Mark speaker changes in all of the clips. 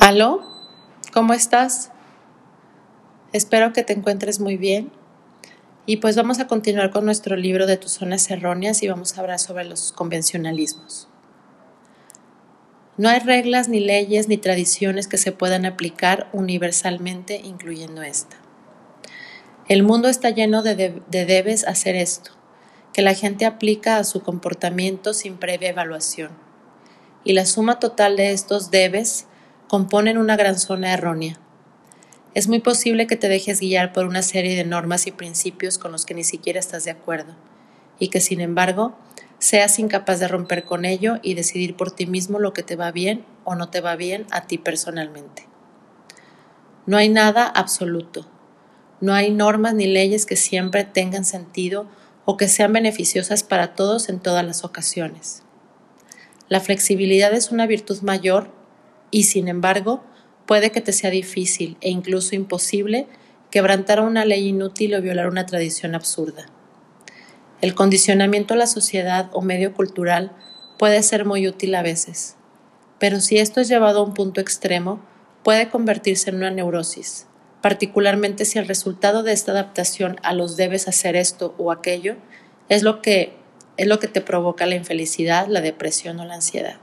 Speaker 1: ¿Aló? ¿Cómo estás? Espero que te encuentres muy bien. Y pues vamos a continuar con nuestro libro de tus zonas erróneas y vamos a hablar sobre los convencionalismos. No hay reglas, ni leyes, ni tradiciones que se puedan aplicar universalmente, incluyendo esta. El mundo está lleno de, de debes hacer esto, que la gente aplica a su comportamiento sin previa evaluación. Y la suma total de estos debes componen una gran zona errónea. Es muy posible que te dejes guiar por una serie de normas y principios con los que ni siquiera estás de acuerdo, y que sin embargo seas incapaz de romper con ello y decidir por ti mismo lo que te va bien o no te va bien a ti personalmente. No hay nada absoluto. No hay normas ni leyes que siempre tengan sentido o que sean beneficiosas para todos en todas las ocasiones. La flexibilidad es una virtud mayor y sin embargo puede que te sea difícil e incluso imposible quebrantar una ley inútil o violar una tradición absurda. El condicionamiento a la sociedad o medio cultural puede ser muy útil a veces, pero si esto es llevado a un punto extremo, puede convertirse en una neurosis, particularmente si el resultado de esta adaptación a los debes hacer esto o aquello es lo que es lo que te provoca la infelicidad, la depresión o la ansiedad.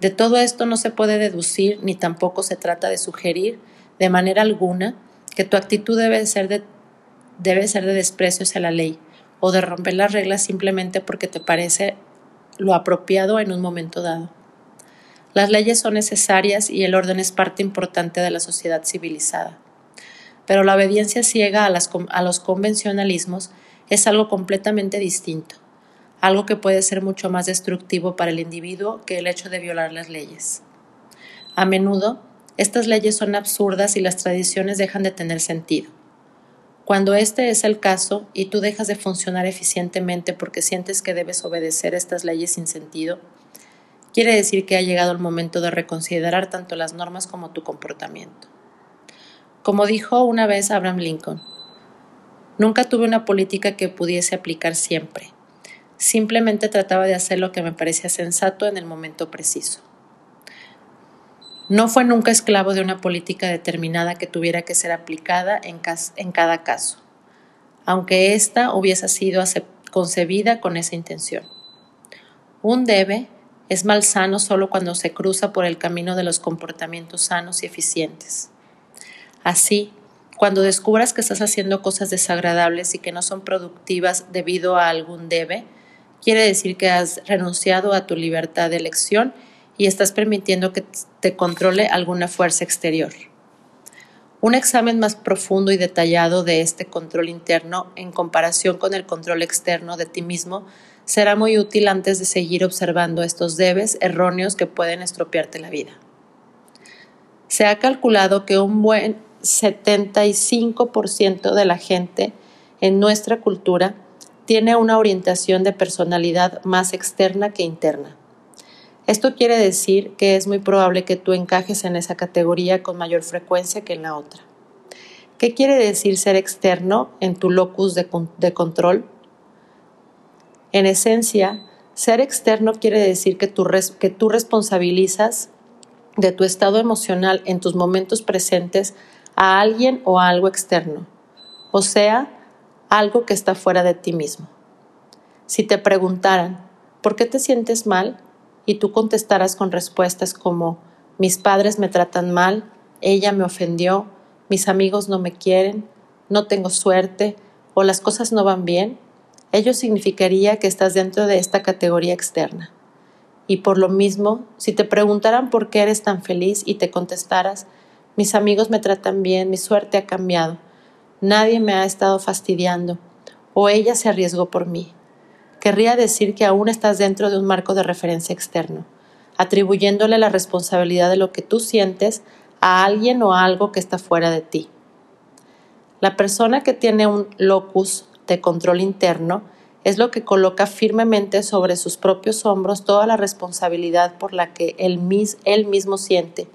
Speaker 1: De todo esto no se puede deducir ni tampoco se trata de sugerir de manera alguna que tu actitud debe ser de, debe ser de desprecio hacia la ley o de romper las reglas simplemente porque te parece lo apropiado en un momento dado. Las leyes son necesarias y el orden es parte importante de la sociedad civilizada. Pero la obediencia ciega a, a los convencionalismos es algo completamente distinto algo que puede ser mucho más destructivo para el individuo que el hecho de violar las leyes. A menudo, estas leyes son absurdas y las tradiciones dejan de tener sentido. Cuando este es el caso y tú dejas de funcionar eficientemente porque sientes que debes obedecer estas leyes sin sentido, quiere decir que ha llegado el momento de reconsiderar tanto las normas como tu comportamiento. Como dijo una vez Abraham Lincoln, nunca tuve una política que pudiese aplicar siempre. Simplemente trataba de hacer lo que me parecía sensato en el momento preciso. No fue nunca esclavo de una política determinada que tuviera que ser aplicada en, cada caso, aunque ésta hubiese sido concebida con esa intención. Un debe es malsano solo cuando se cruza por el camino de los comportamientos sanos y eficientes. Así, cuando descubras que estás haciendo cosas desagradables y que no son productivas debido a algún debe, quiere decir que has renunciado a tu libertad de elección y estás permitiendo que te controle alguna fuerza exterior. Un examen más profundo y detallado de este control interno en comparación con el control externo de ti mismo será muy útil antes de seguir observando estos debes erróneos que pueden estropearte la vida. Se ha calculado que un buen 75% de la gente en nuestra cultura tiene una orientación de personalidad más externa que interna. Esto quiere decir que es muy probable que tú encajes en esa categoría con mayor frecuencia que en la otra. ¿Qué quiere decir ser externo en tu locus de, control? En esencia, ser externo quiere decir que que tú responsabilizas de tu estado emocional en tus momentos presentes a alguien o a algo externo. O sea, algo que está fuera de ti mismo. Si te preguntaran, ¿por qué te sientes mal? y tú contestaras con respuestas como, mis padres me tratan mal, ella me ofendió, mis amigos no me quieren, no tengo suerte o las cosas no van bien, ello significaría que estás dentro de esta categoría externa. Y por lo mismo, si te preguntaran por qué eres tan feliz y te contestaras, mis amigos me tratan bien, mi suerte ha cambiado, nadie me ha estado fastidiando, o ella se arriesgó por mí. Querría decir que aún estás dentro de un marco de referencia externo, atribuyéndole la responsabilidad de lo que tú sientes a alguien o a algo que está fuera de ti. La persona que tiene un locus de control interno es lo que coloca firmemente sobre sus propios hombros toda la responsabilidad por la que él, él mismo siente,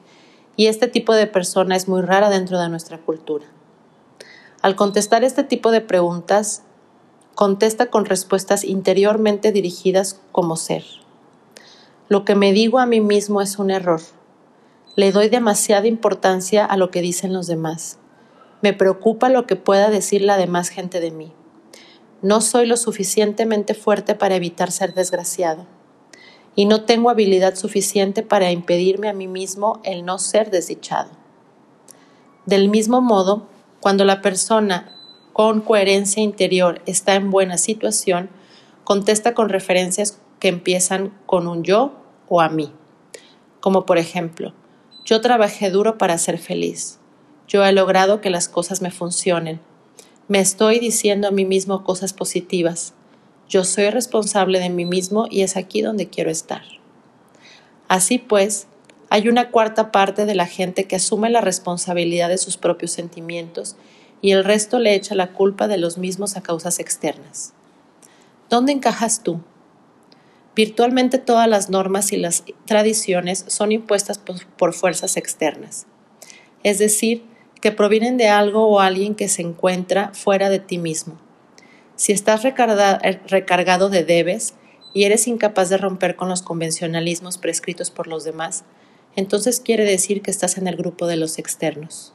Speaker 1: y este tipo de persona es muy rara dentro de nuestra cultura. Al contestar este tipo de preguntas, contesta con respuestas interiormente dirigidas como ser. Lo que me digo a mí mismo es un error. Le doy demasiada importancia a lo que dicen los demás. Me preocupa lo que pueda decir la demás gente de mí. No soy lo suficientemente fuerte para evitar ser desgraciado. Y no tengo habilidad suficiente para impedirme a mí mismo el no ser desdichado. Del mismo modo, cuando la persona con coherencia interior está en buena situación, contesta con referencias que empiezan con un yo o a mí. Como por ejemplo, yo trabajé duro para ser feliz. Yo he logrado que las cosas me funcionen. Me estoy diciendo a mí mismo cosas positivas. Yo soy responsable de mí mismo y es aquí donde quiero estar. Así pues, hay una cuarta parte de la gente que asume la responsabilidad de sus propios sentimientos y el resto le echa la culpa de los mismos a causas externas. ¿Dónde encajas tú? Virtualmente todas las normas y las tradiciones son impuestas por, fuerzas externas, es decir, que provienen de algo o alguien que se encuentra fuera de ti mismo. Si estás recargado de debes y eres incapaz de romper con los convencionalismos prescritos por los demás, entonces quiere decir que estás en el grupo de los externos.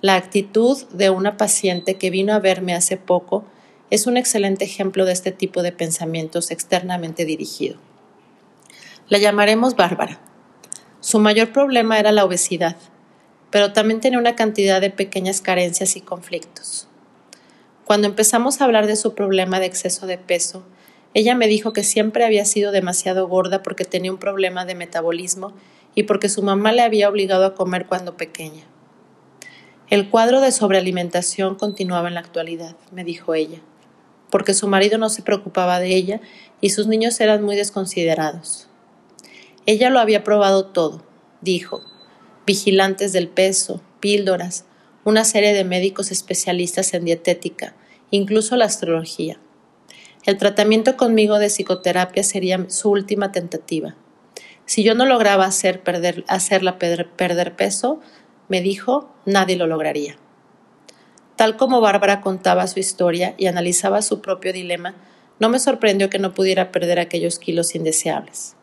Speaker 1: La actitud de una paciente que vino a verme hace poco es un excelente ejemplo de este tipo de pensamientos externamente dirigido. La llamaremos Bárbara. Su mayor problema era la obesidad, pero también tenía una cantidad de pequeñas carencias y conflictos. Cuando empezamos a hablar de su problema de exceso de peso, ella me dijo que siempre había sido demasiado gorda porque tenía un problema de metabolismo y porque su mamá le había obligado a comer cuando pequeña. El cuadro de sobrealimentación continuaba en la actualidad, me dijo ella porque su marido no se preocupaba de ella y sus niños eran muy desconsiderados. Ella lo había probado todo, dijo, vigilantes del peso, píldoras, una serie de médicos especialistas en dietética, incluso la astrología. El tratamiento conmigo de psicoterapia sería su última tentativa. Si yo no lograba hacer perder, hacerla perder peso, me dijo, nadie lo lograría. Tal como Bárbara contaba su historia y analizaba su propio dilema, no me sorprendió que no pudiera perder aquellos kilos indeseables.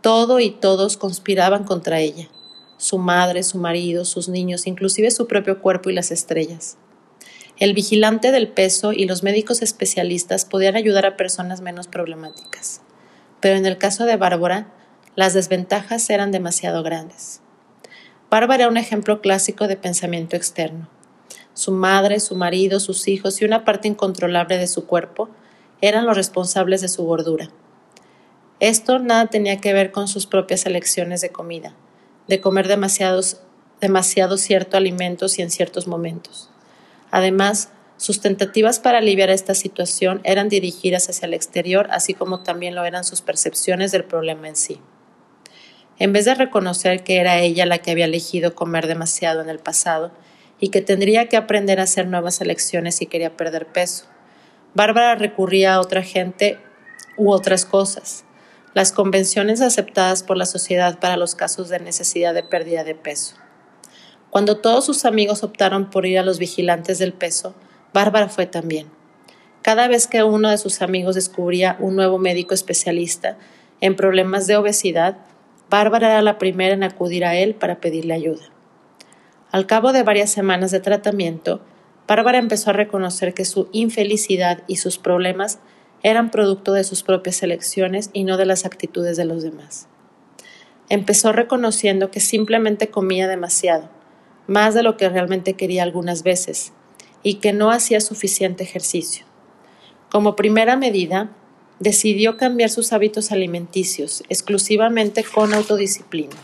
Speaker 1: Todo y todos conspiraban contra ella, su madre, su marido, sus niños, inclusive su propio cuerpo y las estrellas. El vigilante del peso y los médicos especialistas podían ayudar a personas menos problemáticas, pero en el caso de Bárbara, las desventajas eran demasiado grandes. Bárbara era un ejemplo clásico de pensamiento externo su madre, su marido, sus hijos y una parte incontrolable de su cuerpo eran los responsables de su gordura. Esto nada tenía que ver con sus propias elecciones de comida, de comer demasiados, demasiado cierto alimentos y en ciertos momentos. Además, sus tentativas para aliviar esta situación eran dirigidas hacia el exterior, así como también lo eran sus percepciones del problema en sí. En vez de reconocer que era ella la que había elegido comer demasiado en el pasado y que tendría que aprender a hacer nuevas elecciones si quería perder peso. Bárbara recurría a otra gente u otras cosas, las convenciones aceptadas por la sociedad para los casos de necesidad de pérdida de peso. Cuando todos sus amigos optaron por ir a los vigilantes del peso, Bárbara fue también. Cada vez que uno de sus amigos descubría un nuevo médico especialista en problemas de obesidad, Bárbara era la primera en acudir a él para pedirle ayuda. Al cabo de varias semanas de tratamiento, Bárbara empezó a reconocer que su infelicidad y sus problemas eran producto de sus propias elecciones y no de las actitudes de los demás. Empezó reconociendo que simplemente comía demasiado, más de lo que realmente quería algunas veces, y que no hacía suficiente ejercicio. Como primera medida, decidió cambiar sus hábitos alimenticios exclusivamente con autodisciplina.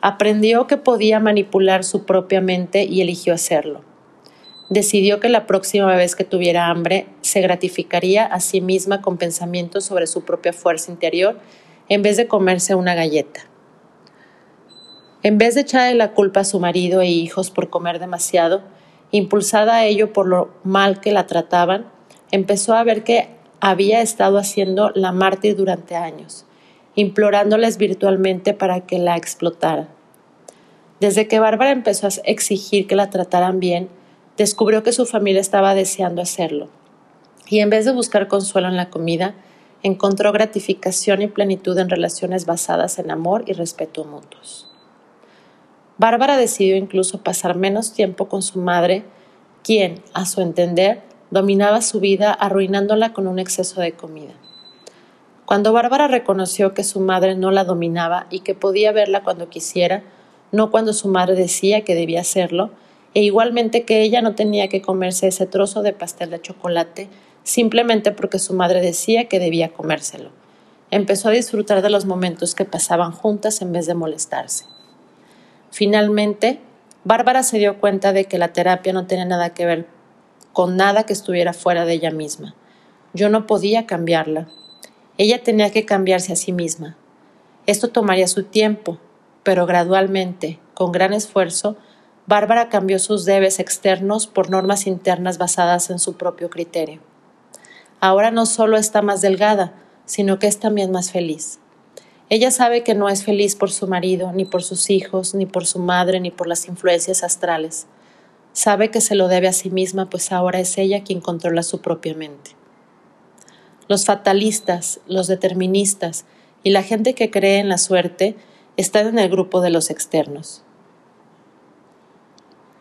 Speaker 1: Aprendió que podía manipular su propia mente y eligió hacerlo. Decidió que la próxima vez que tuviera hambre se gratificaría a sí misma con pensamientos sobre su propia fuerza interior en vez de comerse una galleta. En vez de echarle la culpa a su marido e hijos por comer demasiado, impulsada a ello por lo mal que la trataban, empezó a ver que había estado haciendo la mártir durante años implorándoles virtualmente para que la explotaran. Desde que Bárbara empezó a exigir que la trataran bien, descubrió que su familia estaba deseando hacerlo. Y en vez de buscar consuelo en la comida, encontró gratificación y plenitud en relaciones basadas en amor y respeto mutuos. Bárbara decidió incluso pasar menos tiempo con su madre, quien, a su entender, dominaba su vida arruinándola con un exceso de comida. Cuando Bárbara reconoció que su madre no la dominaba y que podía verla cuando quisiera, no cuando su madre decía que debía hacerlo, e igualmente que ella no tenía que comerse ese trozo de pastel de chocolate simplemente porque su madre decía que debía comérselo. Empezó a disfrutar de los momentos que pasaban juntas en vez de molestarse. Finalmente, Bárbara se dio cuenta de que la terapia no tenía nada que ver con nada que estuviera fuera de ella misma. Yo no podía cambiarla. Ella tenía que cambiarse a sí misma. Esto tomaría su tiempo, pero gradualmente, con gran esfuerzo, Bárbara cambió sus debes externos por normas internas basadas en su propio criterio. Ahora no solo está más delgada, sino que es también más feliz. Ella sabe que no es feliz por su marido, ni por sus hijos, ni por su madre, ni por las influencias astrales. Sabe que se lo debe a sí misma, pues ahora es ella quien controla su propia mente. Los fatalistas, los deterministas y la gente que cree en la suerte están en el grupo de los externos.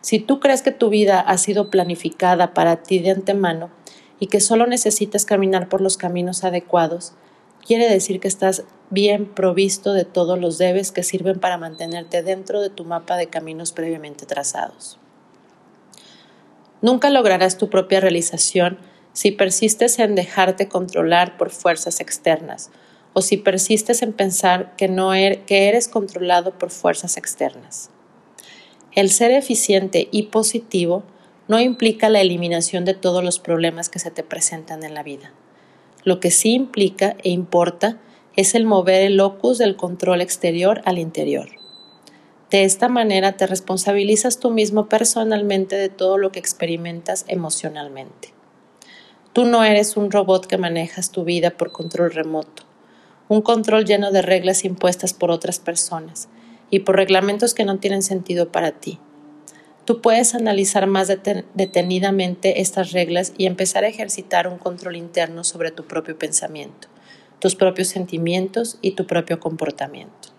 Speaker 1: Si tú crees que tu vida ha sido planificada para ti de antemano y que solo necesitas caminar por los caminos adecuados, quiere decir que estás bien provisto de todos los debes que sirven para mantenerte dentro de tu mapa de caminos previamente trazados. Nunca lograrás tu propia realización si persistes en dejarte controlar por fuerzas externas o si persistes en pensar que, no er, que eres controlado por fuerzas externas. El ser eficiente y positivo no implica la eliminación de todos los problemas que se te presentan en la vida. Lo que sí implica e importa es el mover el locus del control exterior al interior. De esta manera te responsabilizas tú mismo personalmente de todo lo que experimentas emocionalmente. Tú no eres un robot que manejas tu vida por control remoto, un control lleno de reglas impuestas por otras personas y por reglamentos que no tienen sentido para ti. Tú puedes analizar más detenidamente estas reglas y empezar a ejercitar un control interno sobre tu propio pensamiento tus propios sentimientos y tu propio comportamiento.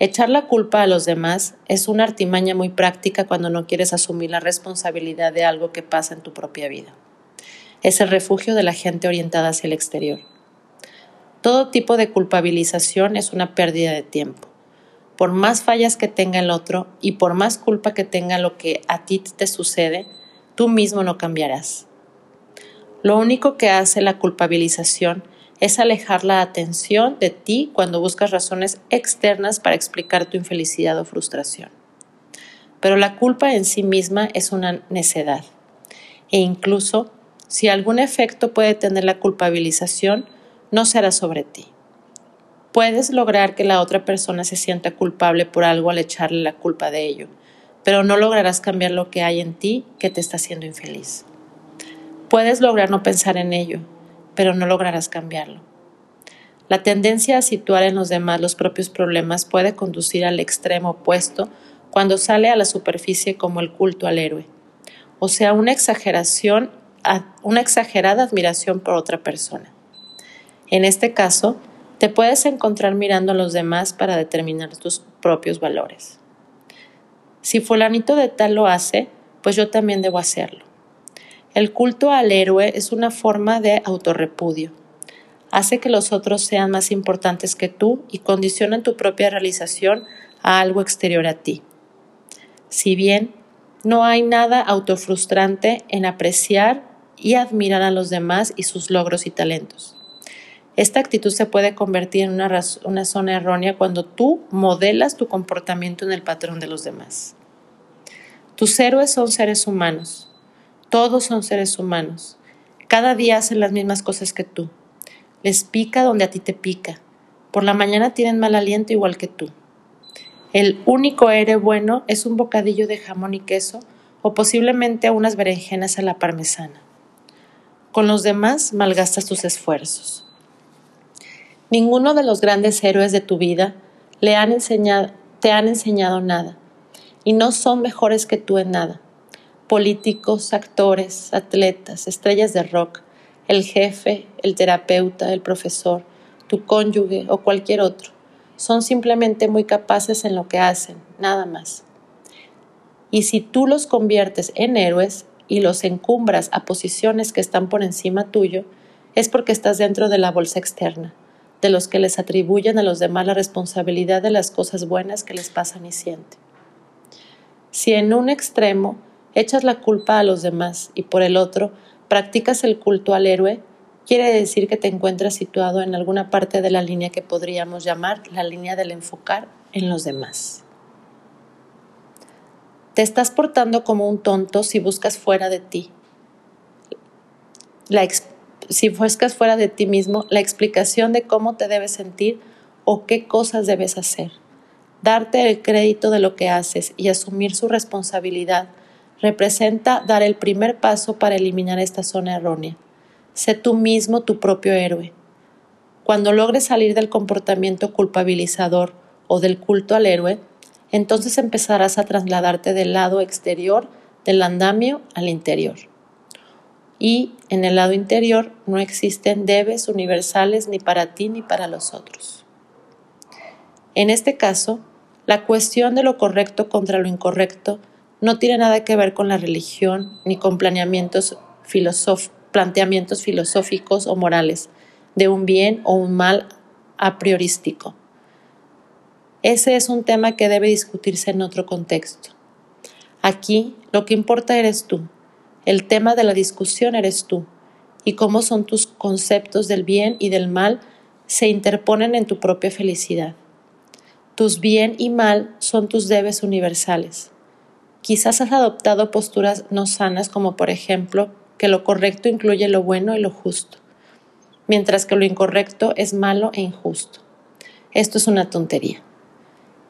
Speaker 1: Echar la culpa a los demás es una artimaña muy práctica cuando no quieres asumir la responsabilidad de algo que pasa en tu propia vida. Es el refugio de la gente orientada hacia el exterior. Todo tipo de culpabilización es una pérdida de tiempo. Por más fallas que tenga el otro y por más culpa que tenga lo que a ti te sucede, tú mismo no cambiarás. Lo único que hace la culpabilización es alejar la atención de ti cuando buscas razones externas para explicar tu infelicidad o frustración. Pero la culpa en sí misma es una necedad. E incluso si algún efecto puede tener la culpabilización, no será sobre ti. Puedes lograr que la otra persona se sienta culpable por algo al echarle la culpa de ello, pero no lograrás cambiar lo que hay en ti que te está haciendo infeliz. Puedes lograr no pensar en ello, pero no lograrás cambiarlo. La tendencia a situar en los demás los propios problemas puede conducir al extremo opuesto cuando sale a la superficie como el culto al héroe, o sea, una exageración, una exagerada admiración por otra persona. En este caso, te puedes encontrar mirando a los demás para determinar tus propios valores. Si fulanito de tal lo hace, pues yo también debo hacerlo. El culto al héroe es una forma de autorrepudio. Hace que los otros sean más importantes que tú y condicionan tu propia realización a algo exterior a ti. Si bien no hay nada autofrustrante en apreciar y admirar a los demás y sus logros y talentos. Esta actitud se puede convertir en una, una, zona errónea cuando tú modelas tu comportamiento en el patrón de los demás. Tus héroes son seres humanos, todos son seres humanos. Cada día hacen las mismas cosas que tú. Les pica donde a ti te pica. Por la mañana tienen mal aliento igual que tú. El único héroe bueno es un bocadillo de jamón y queso o posiblemente unas berenjenas a la parmesana. Con los demás malgastas tus esfuerzos. Ninguno de los grandes héroes de tu vida te han enseñado nada y no son mejores que tú en nada políticos, actores, atletas, estrellas de rock, el jefe, el terapeuta, el profesor, tu cónyuge o cualquier otro. Son simplemente muy capaces en lo que hacen, nada más. Y si tú los conviertes en héroes y los encumbras a posiciones que están por encima tuyo, es porque estás dentro de la bolsa externa, de los que les atribuyen a los demás la responsabilidad de las cosas buenas que les pasan y sienten. Si en un extremo echas la culpa a los demás y por el otro practicas el culto al héroe, quiere decir que te encuentras situado en alguna parte de la línea que podríamos llamar la línea del enfocar en los demás. Te estás portando como un tonto si buscas fuera de ti. si buscas fuera de ti mismo la explicación de cómo te debes sentir o qué cosas debes hacer. Darte el crédito de lo que haces y asumir su responsabilidad representa dar el primer paso para eliminar esta zona errónea. Sé tú mismo tu propio héroe. Cuando logres salir del comportamiento culpabilizador o del culto al héroe, entonces empezarás a trasladarte del lado exterior del andamio al interior. Y en el lado interior no existen debes universales ni para ti ni para los otros. En este caso, la cuestión de lo correcto contra lo incorrecto no tiene nada que ver con la religión ni con planteamientos filosóficos o morales de un bien o un mal a priorístico ese es un tema que debe discutirse en otro contexto. Aquí lo que importa eres tú, el tema de la discusión eres tú, y cómo son tus conceptos del bien y del mal se interponen en tu propia felicidad. Tus bien y mal son tus debes universales. Quizás has adoptado posturas no sanas como por ejemplo que lo correcto incluye lo bueno y lo justo, mientras que lo incorrecto es malo e injusto. Esto es una tontería.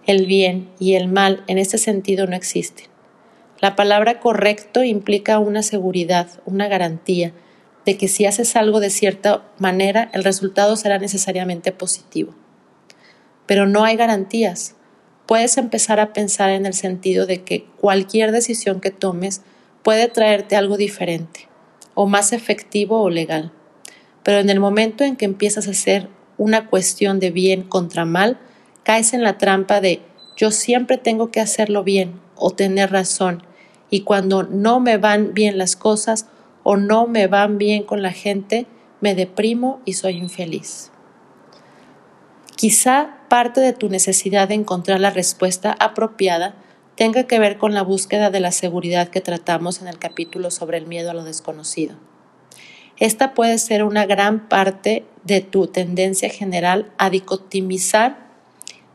Speaker 1: El bien y el mal en este sentido no existen. La palabra correcto implica una seguridad, una garantía de que si haces algo de cierta manera, el resultado será necesariamente positivo. Pero no hay garantías. Puedes empezar a pensar en el sentido de que cualquier decisión que tomes puede traerte algo diferente, o más efectivo o legal. Pero en el momento en que empiezas a hacer una cuestión de bien contra mal, caes en la trampa de yo siempre tengo que hacerlo bien o tener razón y cuando no me van bien las cosas o no me van bien con la gente, me deprimo y soy infeliz. Quizá parte de tu necesidad de encontrar la respuesta apropiada tenga que ver con la búsqueda de la seguridad que tratamos en el capítulo sobre el miedo a lo desconocido. Esta puede ser una gran parte de tu tendencia general a dicotomizar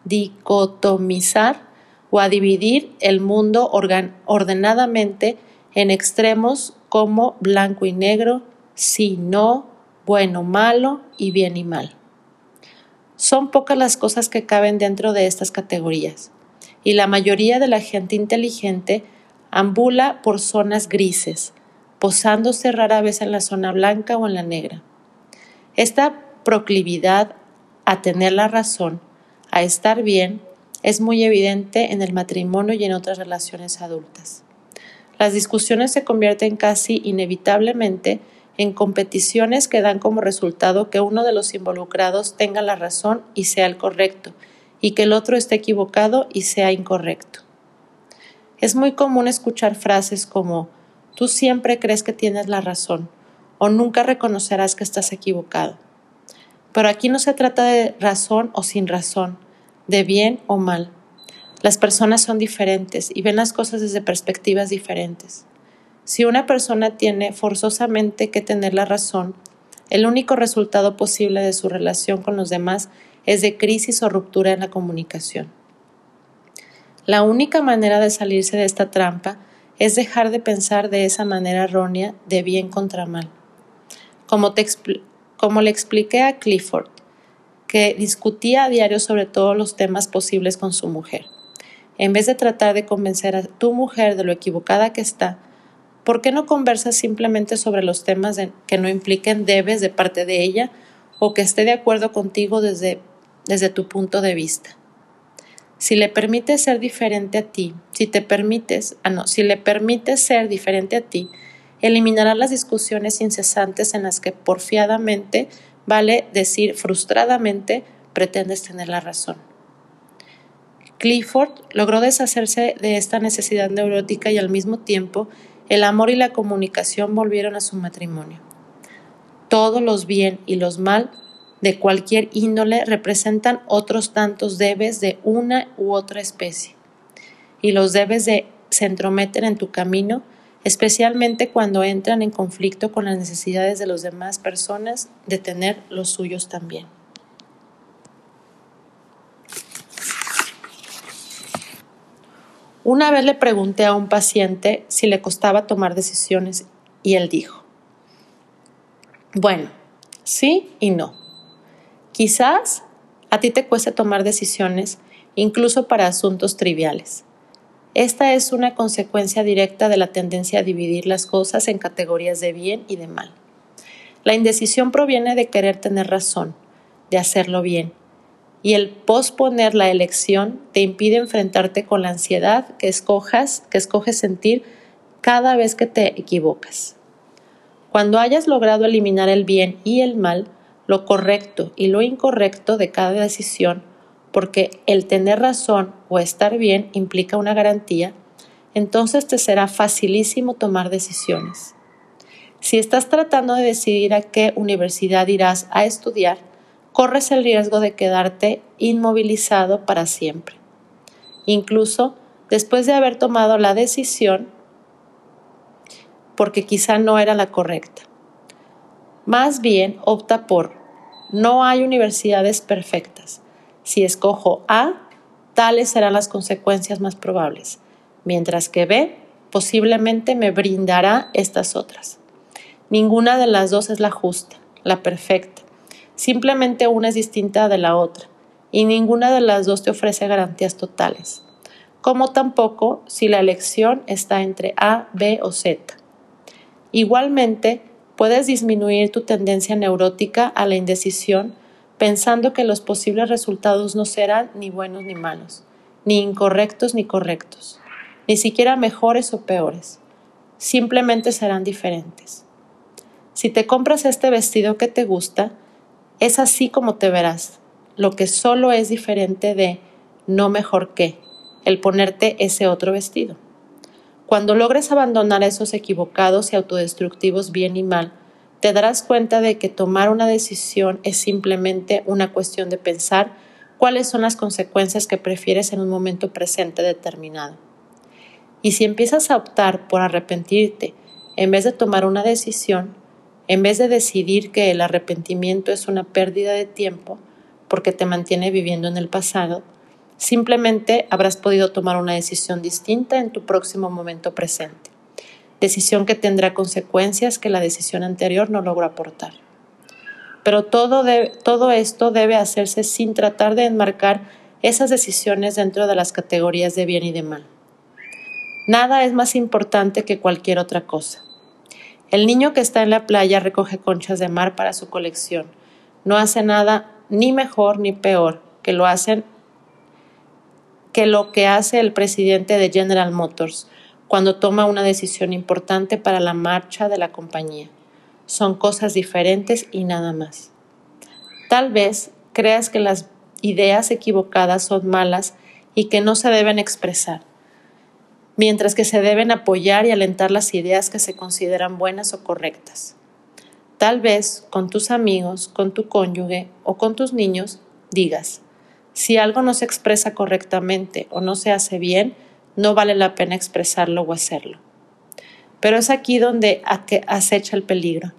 Speaker 1: dicotomizar o a dividir el mundo ordenadamente en extremos como blanco y negro, sí, no, bueno, malo y bien y mal. Son pocas las cosas que caben dentro de estas categorías, y la mayoría de la gente inteligente ambula por zonas grises, posándose rara vez en la zona blanca o en la negra. Esta proclividad a tener la razón a estar bien es muy evidente en el matrimonio y en otras relaciones adultas. Las discusiones se convierten casi inevitablemente en competiciones que dan como resultado que uno de los involucrados tenga la razón y sea el correcto, y que el otro esté equivocado y sea incorrecto. Es muy común escuchar frases como tú siempre crees que tienes la razón o nunca reconocerás que estás equivocado. Pero aquí no se trata de razón o sin razón, de bien o mal. Las personas son diferentes y ven las cosas desde perspectivas diferentes. Si una persona tiene forzosamente que tener la razón, el único resultado posible de su relación con los demás es de crisis o ruptura en la comunicación. La única manera de salirse de esta trampa es dejar de pensar de esa manera errónea de bien contra mal. Como como le expliqué a Clifford, que discutía a diario sobre todos los temas posibles con su mujer. En vez de tratar de convencer a tu mujer de lo equivocada que está, ¿por qué no conversas simplemente sobre los temas que no impliquen debes de parte de ella o que esté de acuerdo contigo desde, desde tu punto de vista? Si le permites ser diferente a ti, si te permites, ah no, si le permites ser diferente a ti, eliminará las discusiones incesantes en las que porfiadamente, vale decir frustradamente, pretendes tener la razón. Clifford logró deshacerse de esta necesidad neurótica y al mismo tiempo el amor y la comunicación volvieron a su matrimonio. Todos los bien y los mal de cualquier índole representan otros tantos debes de una u otra especie. Y los debes de se entrometen en tu camino, especialmente cuando entran en conflicto con las necesidades de las demás personas de tener los suyos también. Una vez le pregunté a un paciente si le costaba tomar decisiones y él dijo, bueno, sí y no. Quizás a ti te cueste tomar decisiones incluso para asuntos triviales. Esta es una consecuencia directa de la tendencia a dividir las cosas en categorías de bien y de mal. La indecisión proviene de querer tener razón, de hacerlo bien, y el posponer la elección te impide enfrentarte con la ansiedad que escojas, que escoges sentir cada vez que te equivocas. Cuando hayas logrado eliminar el bien y el mal, lo correcto y lo incorrecto de cada decisión, porque el tener razón o estar bien implica una garantía, entonces te será facilísimo tomar decisiones. Si estás tratando de decidir a qué universidad irás a estudiar, corres el riesgo de quedarte inmovilizado para siempre. Incluso después de haber tomado la decisión, porque quizá no era la correcta. Más bien opta por, no hay universidades perfectas. Si escojo A, tales serán las consecuencias más probables, mientras que B posiblemente me brindará estas otras. Ninguna de las dos es la justa, la perfecta, Simplemente una es distinta de la otra y ninguna de las dos te ofrece garantías totales, como tampoco si la elección está entre A, B o Z. Igualmente, puedes disminuir tu tendencia neurótica a la indecisión pensando que los posibles resultados no serán ni buenos ni malos, ni incorrectos ni correctos, ni siquiera mejores o peores, simplemente serán diferentes. Si te compras este vestido que te gusta, es así como te verás, lo que solo es diferente de no mejor que el ponerte ese otro vestido. Cuando logres abandonar esos equivocados y autodestructivos bien y mal, te darás cuenta de que tomar una decisión es simplemente una cuestión de pensar cuáles son las consecuencias que prefieres en un momento presente determinado. Y si empiezas a optar por arrepentirte en vez de tomar una decisión, en vez de decidir que el arrepentimiento es una pérdida de tiempo porque te mantiene viviendo en el pasado, simplemente habrás podido tomar una decisión distinta en tu próximo momento presente, decisión que tendrá consecuencias que la decisión anterior no logró aportar. Pero todo, todo esto debe hacerse sin tratar de enmarcar esas decisiones dentro de las categorías de bien y de mal. Nada es más importante que cualquier otra cosa. El niño que está en la playa recoge conchas de mar para su colección. No hace nada ni mejor ni peor que lo hacen que lo que hace el presidente de General Motors cuando toma una decisión importante para la marcha de la compañía. Son cosas diferentes y nada más. Tal vez creas que las ideas equivocadas son malas y que no se deben expresar mientras que se deben apoyar y alentar las ideas que se consideran buenas o correctas. Tal vez con tus amigos, con tu cónyuge o con tus niños digas, si algo no se expresa correctamente o no se hace bien, no vale la pena expresarlo o hacerlo. Pero es aquí donde acecha el peligro.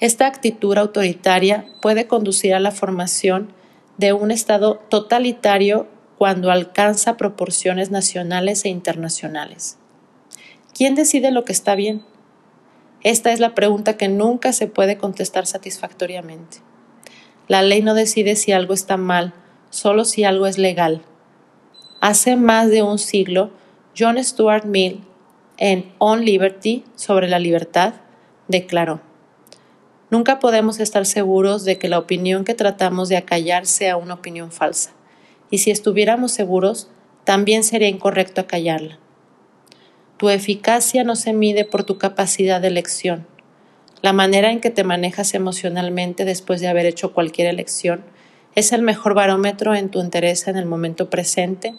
Speaker 1: Esta actitud autoritaria puede conducir a la formación de un Estado totalitario cuando alcanza proporciones nacionales e internacionales. ¿Quién decide lo que está bien? Esta es la pregunta que nunca se puede contestar satisfactoriamente. La ley no decide si algo está mal, solo si algo es legal. Hace más de un siglo, John Stuart Mill, en On Liberty, sobre la libertad, declaró, Nunca podemos estar seguros de que la opinión que tratamos de acallar sea una opinión falsa y si estuviéramos seguros, también sería incorrecto acallarla. Tu eficacia no se mide por tu capacidad de elección. La manera en que te manejas emocionalmente después de haber hecho cualquier elección es el mejor barómetro en tu interés en el momento presente,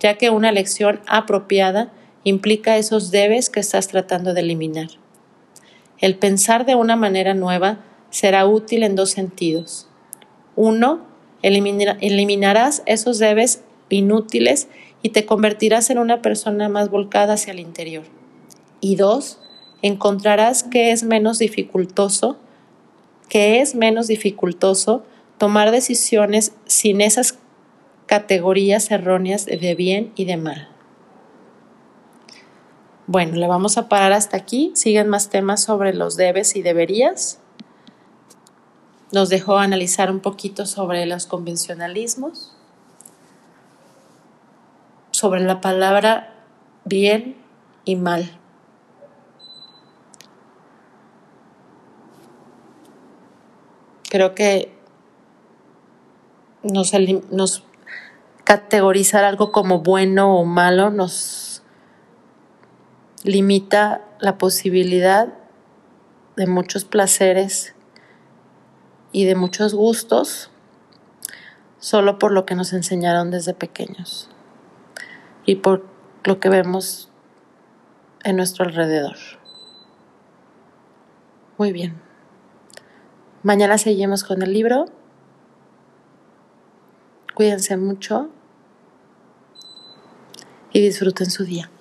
Speaker 1: ya que una elección apropiada implica esos debes que estás tratando de eliminar. El pensar de una manera nueva será útil en dos sentidos. Uno, eliminarás esos debes inútiles y te convertirás en una persona más volcada hacia el interior. Y dos, encontrarás que es menos dificultoso, que es menos dificultoso tomar decisiones sin esas categorías erróneas de bien y de mal. Bueno, le vamos a parar hasta aquí. Siguen más temas sobre los debes y deberías. Nos dejó analizar un poquito sobre los convencionalismos, sobre la palabra bien y mal. Creo que nos, nos categorizar algo como bueno o malo nos limita la posibilidad de muchos placeres y de muchos gustos solo por lo que nos enseñaron desde pequeños y por lo que vemos en nuestro alrededor. Muy bien. Mañana seguimos con el libro. Cuídense mucho y disfruten su día.